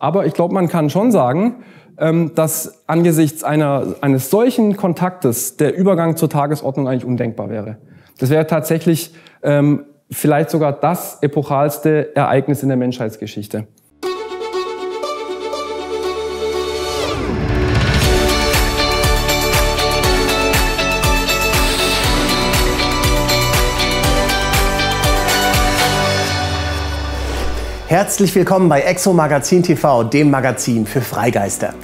Aber ich glaube, man kann schon sagen, ähm, dass angesichts einer, eines solchen Kontaktes der Übergang zur Tagesordnung eigentlich undenkbar wäre. Das wäre tatsächlich ähm, vielleicht sogar das epochalste Ereignis in der Menschheitsgeschichte. Herzlich willkommen bei Exo Magazin TV, dem Magazin für Freigeister.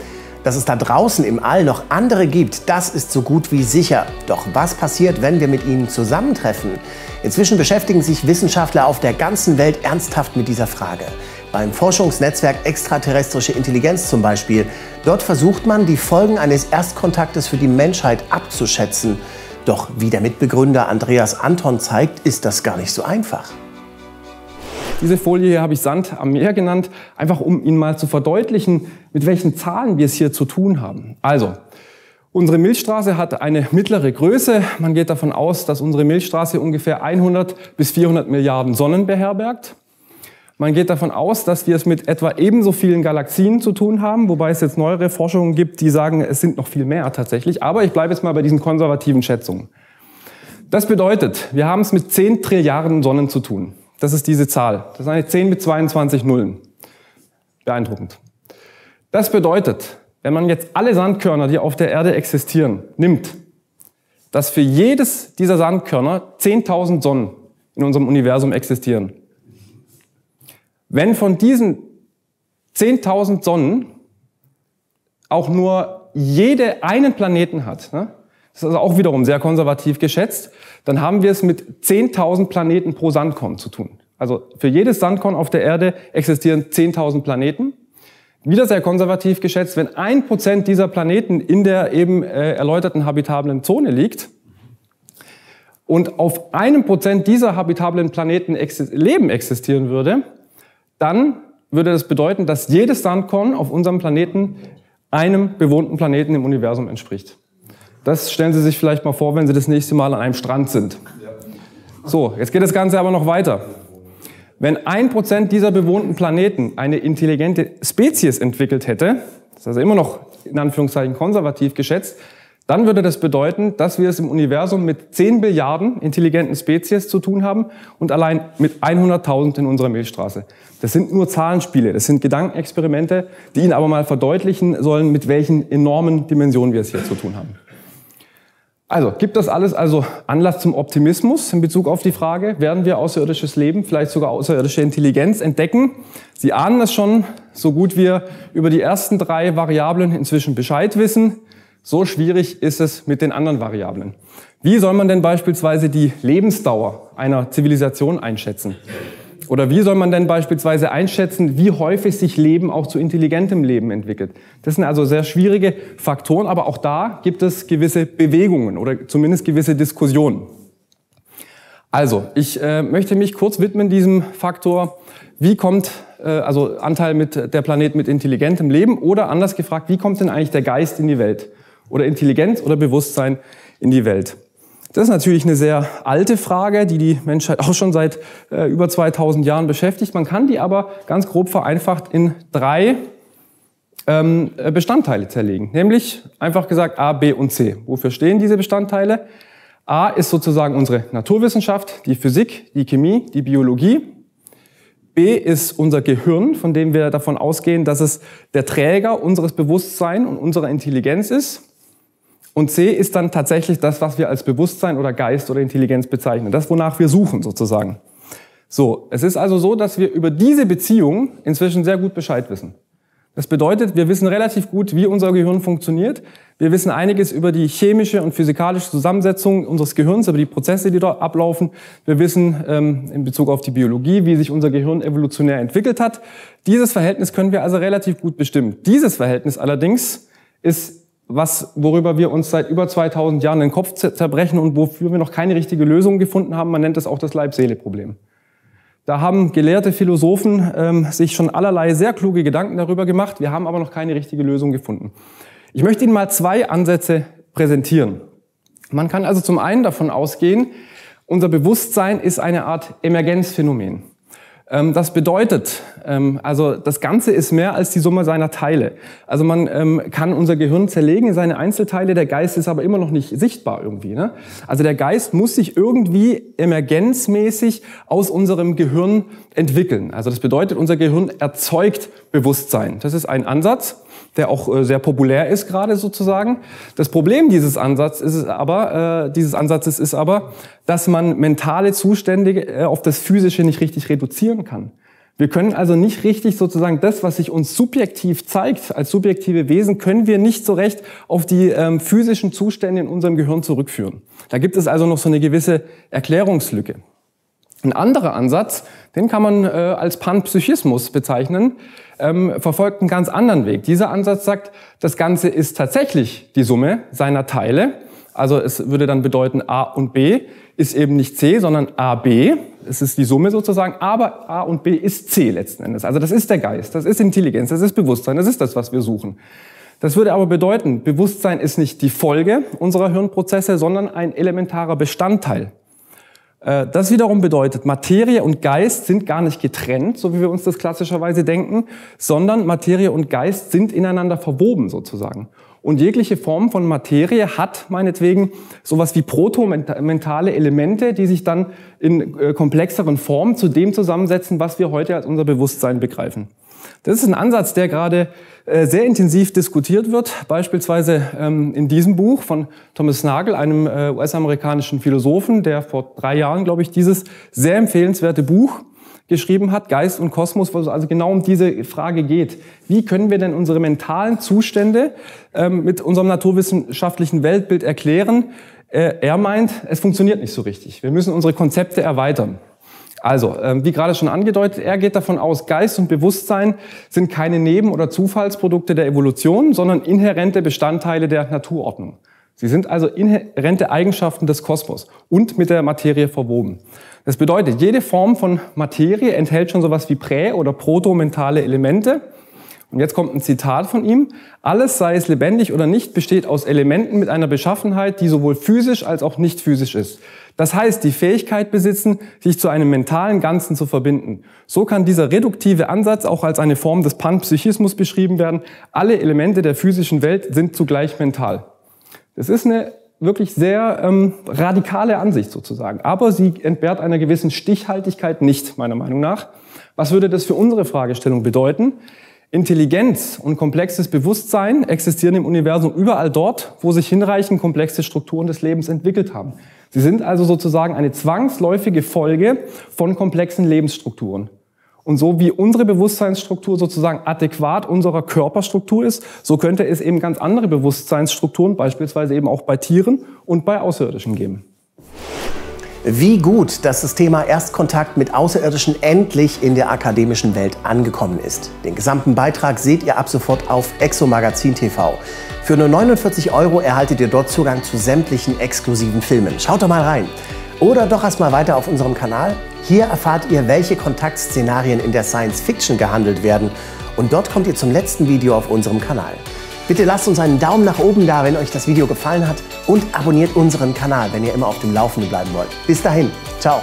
Dass es da draußen im All noch andere gibt, das ist so gut wie sicher. Doch was passiert, wenn wir mit ihnen zusammentreffen? Inzwischen beschäftigen sich Wissenschaftler auf der ganzen Welt ernsthaft mit dieser Frage. Beim Forschungsnetzwerk Extraterrestrische Intelligenz zum Beispiel. Dort versucht man, die Folgen eines Erstkontaktes für die Menschheit abzuschätzen. Doch wie der Mitbegründer Andreas Anton zeigt, ist das gar nicht so einfach. Diese Folie hier habe ich Sand am Meer genannt, einfach um Ihnen mal zu verdeutlichen, mit welchen Zahlen wir es hier zu tun haben. Also, unsere Milchstraße hat eine mittlere Größe. Man geht davon aus, dass unsere Milchstraße ungefähr 100 bis 400 Milliarden Sonnen beherbergt. Man geht davon aus, dass wir es mit etwa ebenso vielen Galaxien zu tun haben, wobei es jetzt neuere Forschungen gibt, die sagen, es sind noch viel mehr tatsächlich. Aber ich bleibe jetzt mal bei diesen konservativen Schätzungen. Das bedeutet, wir haben es mit 10 Trilliarden Sonnen zu tun. Das ist diese Zahl. Das sind eine 10 mit 22 Nullen. Beeindruckend. Das bedeutet, wenn man jetzt alle Sandkörner, die auf der Erde existieren, nimmt, dass für jedes dieser Sandkörner 10.000 Sonnen in unserem Universum existieren. Wenn von diesen 10.000 Sonnen auch nur jede einen Planeten hat, ne, das ist also auch wiederum sehr konservativ geschätzt, dann haben wir es mit 10.000 Planeten pro Sandkorn zu tun. Also für jedes Sandkorn auf der Erde existieren 10.000 Planeten. Wieder sehr konservativ geschätzt, wenn ein Prozent dieser Planeten in der eben äh, erläuterten habitablen Zone liegt und auf einem Prozent dieser habitablen Planeten exist Leben existieren würde, dann würde das bedeuten, dass jedes Sandkorn auf unserem Planeten einem bewohnten Planeten im Universum entspricht. Das stellen Sie sich vielleicht mal vor, wenn Sie das nächste Mal an einem Strand sind. So, jetzt geht das Ganze aber noch weiter. Wenn ein Prozent dieser bewohnten Planeten eine intelligente Spezies entwickelt hätte, das ist also immer noch in Anführungszeichen konservativ geschätzt, dann würde das bedeuten, dass wir es im Universum mit 10 Billiarden intelligenten Spezies zu tun haben und allein mit 100.000 in unserer Milchstraße. Das sind nur Zahlenspiele, das sind Gedankenexperimente, die Ihnen aber mal verdeutlichen sollen, mit welchen enormen Dimensionen wir es hier zu tun haben. Also, gibt das alles also Anlass zum Optimismus in Bezug auf die Frage, werden wir außerirdisches Leben, vielleicht sogar außerirdische Intelligenz entdecken? Sie ahnen es schon, so gut wir über die ersten drei Variablen inzwischen Bescheid wissen, so schwierig ist es mit den anderen Variablen. Wie soll man denn beispielsweise die Lebensdauer einer Zivilisation einschätzen? Oder wie soll man denn beispielsweise einschätzen, wie häufig sich Leben auch zu intelligentem Leben entwickelt? Das sind also sehr schwierige Faktoren, aber auch da gibt es gewisse Bewegungen oder zumindest gewisse Diskussionen. Also, ich äh, möchte mich kurz widmen diesem Faktor, wie kommt, äh, also Anteil mit der Planet mit intelligentem Leben oder anders gefragt, wie kommt denn eigentlich der Geist in die Welt? Oder Intelligenz oder Bewusstsein in die Welt? Das ist natürlich eine sehr alte Frage, die die Menschheit auch schon seit äh, über 2000 Jahren beschäftigt. Man kann die aber ganz grob vereinfacht in drei ähm, äh, Bestandteile zerlegen. Nämlich einfach gesagt A, B und C. Wofür stehen diese Bestandteile? A ist sozusagen unsere Naturwissenschaft, die Physik, die Chemie, die Biologie. B ist unser Gehirn, von dem wir davon ausgehen, dass es der Träger unseres Bewusstseins und unserer Intelligenz ist. Und C ist dann tatsächlich das, was wir als Bewusstsein oder Geist oder Intelligenz bezeichnen. Das, wonach wir suchen sozusagen. So, es ist also so, dass wir über diese Beziehung inzwischen sehr gut Bescheid wissen. Das bedeutet, wir wissen relativ gut, wie unser Gehirn funktioniert. Wir wissen einiges über die chemische und physikalische Zusammensetzung unseres Gehirns, über die Prozesse, die dort ablaufen. Wir wissen ähm, in Bezug auf die Biologie, wie sich unser Gehirn evolutionär entwickelt hat. Dieses Verhältnis können wir also relativ gut bestimmen. Dieses Verhältnis allerdings ist was, worüber wir uns seit über 2000 Jahren den Kopf zerbrechen und wofür wir noch keine richtige Lösung gefunden haben. Man nennt es auch das Leib-Seele-Problem. Da haben gelehrte Philosophen ähm, sich schon allerlei sehr kluge Gedanken darüber gemacht. Wir haben aber noch keine richtige Lösung gefunden. Ich möchte Ihnen mal zwei Ansätze präsentieren. Man kann also zum einen davon ausgehen, unser Bewusstsein ist eine Art Emergenzphänomen. Ähm, das bedeutet, Ähm, also das Ganze ist mehr als die Summe seiner Teile. Also man ähm, kann unser Gehirn zerlegen in seine Einzelteile, der Geist ist aber immer noch nicht sichtbar irgendwie. Ne? Also der Geist muss sich irgendwie emergenzmäßig aus unserem Gehirn entwickeln. Also das bedeutet, unser Gehirn erzeugt Bewusstsein. Das ist ein Ansatz der auch äh, sehr populär ist gerade sozusagen. Das Problem dieses Ansatzes ist aber, äh, dieses Ansatzes ist aber, dass man mentale Zustände äh, auf das Physische nicht richtig reduzieren kann. Wir können also nicht richtig sozusagen das, was sich uns subjektiv zeigt, als subjektive Wesen, können wir nicht so recht auf die ähm, physischen Zustände in unserem Gehirn zurückführen. Da gibt es also noch so eine gewisse Erklärungslücke. Ein anderer Ansatz, den kann man äh, als Panpsychismus bezeichnen, ähm, verfolgt einen ganz anderen Weg. Dieser Ansatz sagt, das Ganze ist tatsächlich die Summe seiner Teile. Also es würde dann bedeuten, A und B ist eben nicht C, sondern AB. Es ist die Summe sozusagen, aber A und B ist C letzten Endes. Also das ist der Geist, das ist Intelligenz, das ist Bewusstsein, das ist das, was wir suchen. Das würde aber bedeuten, Bewusstsein ist nicht die Folge unserer Hirnprozesse, sondern ein elementarer Bestandteil. Äh, das wiederum bedeutet, Materie und Geist sind gar nicht getrennt, so wie wir uns das klassischerweise denken, sondern Materie und Geist sind ineinander verwoben sozusagen. Und jegliche Form von Materie hat meinetwegen sowas wie protomentale Elemente, die sich dann in äh, komplexeren Formen zu dem zusammensetzen, was wir heute als unser Bewusstsein begreifen. Das ist ein Ansatz, der gerade sehr intensiv diskutiert wird, beispielsweise ähm, in diesem Buch von Thomas Nagel, einem äh, US-amerikanischen Philosophen, der vor drei Jahren, glaube ich, dieses sehr empfehlenswerte Buch geschrieben hat, Geist und Kosmos, wo es also genau um diese Frage geht. Wie können wir denn unsere mentalen Zustände ähm, mit unserem naturwissenschaftlichen Weltbild erklären? Äh, er meint, es funktioniert nicht so richtig. Wir müssen unsere Konzepte erweitern. Also, ähm, wie gerade schon angedeutet, er geht davon aus, Geist und Bewusstsein sind keine Neben- oder Zufallsprodukte der Evolution, sondern inhärente Bestandteile der Naturordnung. Sie sind also inhärente Eigenschaften des Kosmos und mit der Materie verwoben. Das bedeutet, jede Form von Materie enthält schon sowas wie prä- oder protomentale Elemente. Und jetzt kommt ein Zitat von ihm. Alles, sei es lebendig oder nicht, besteht aus Elementen mit einer Beschaffenheit, die sowohl physisch als auch nicht physisch ist. Das heißt, die Fähigkeit besitzen, sich zu einem mentalen Ganzen zu verbinden. So kann dieser reduktive Ansatz auch als eine Form des Panpsychismus beschrieben werden. Alle Elemente der physischen Welt sind zugleich mental. Das ist eine wirklich sehr ähm, radikale Ansicht sozusagen. Aber sie entbehrt einer gewissen Stichhaltigkeit nicht, meiner Meinung nach. Was würde das für unsere Fragestellung bedeuten? Intelligenz und komplexes Bewusstsein existieren im Universum überall dort, wo sich hinreichend komplexe Strukturen des Lebens entwickelt haben. Sie sind also sozusagen eine zwangsläufige Folge von komplexen Lebensstrukturen. Und so wie unsere Bewusstseinsstruktur sozusagen adäquat unserer Körperstruktur ist, so könnte es eben ganz andere Bewusstseinsstrukturen, beispielsweise eben auch bei Tieren und bei Außerirdischen geben. Wie gut, dass das Thema Erstkontakt mit Außerirdischen endlich in der akademischen Welt angekommen ist. Den gesamten Beitrag seht ihr ab sofort auf Exomagazin TV. Für nur 49 Euro erhaltet ihr dort Zugang zu sämtlichen exklusiven Filmen. Schaut doch mal rein. Oder doch erst mal weiter auf unserem Kanal. Hier erfahrt ihr, welche Kontaktszenarien in der Science Fiction gehandelt werden. Und dort kommt ihr zum letzten Video auf unserem Kanal. Bitte lasst uns einen Daumen nach oben da, wenn euch das Video gefallen hat und abonniert unseren Kanal, wenn ihr immer auf dem Laufenden bleiben wollt. Bis dahin, ciao.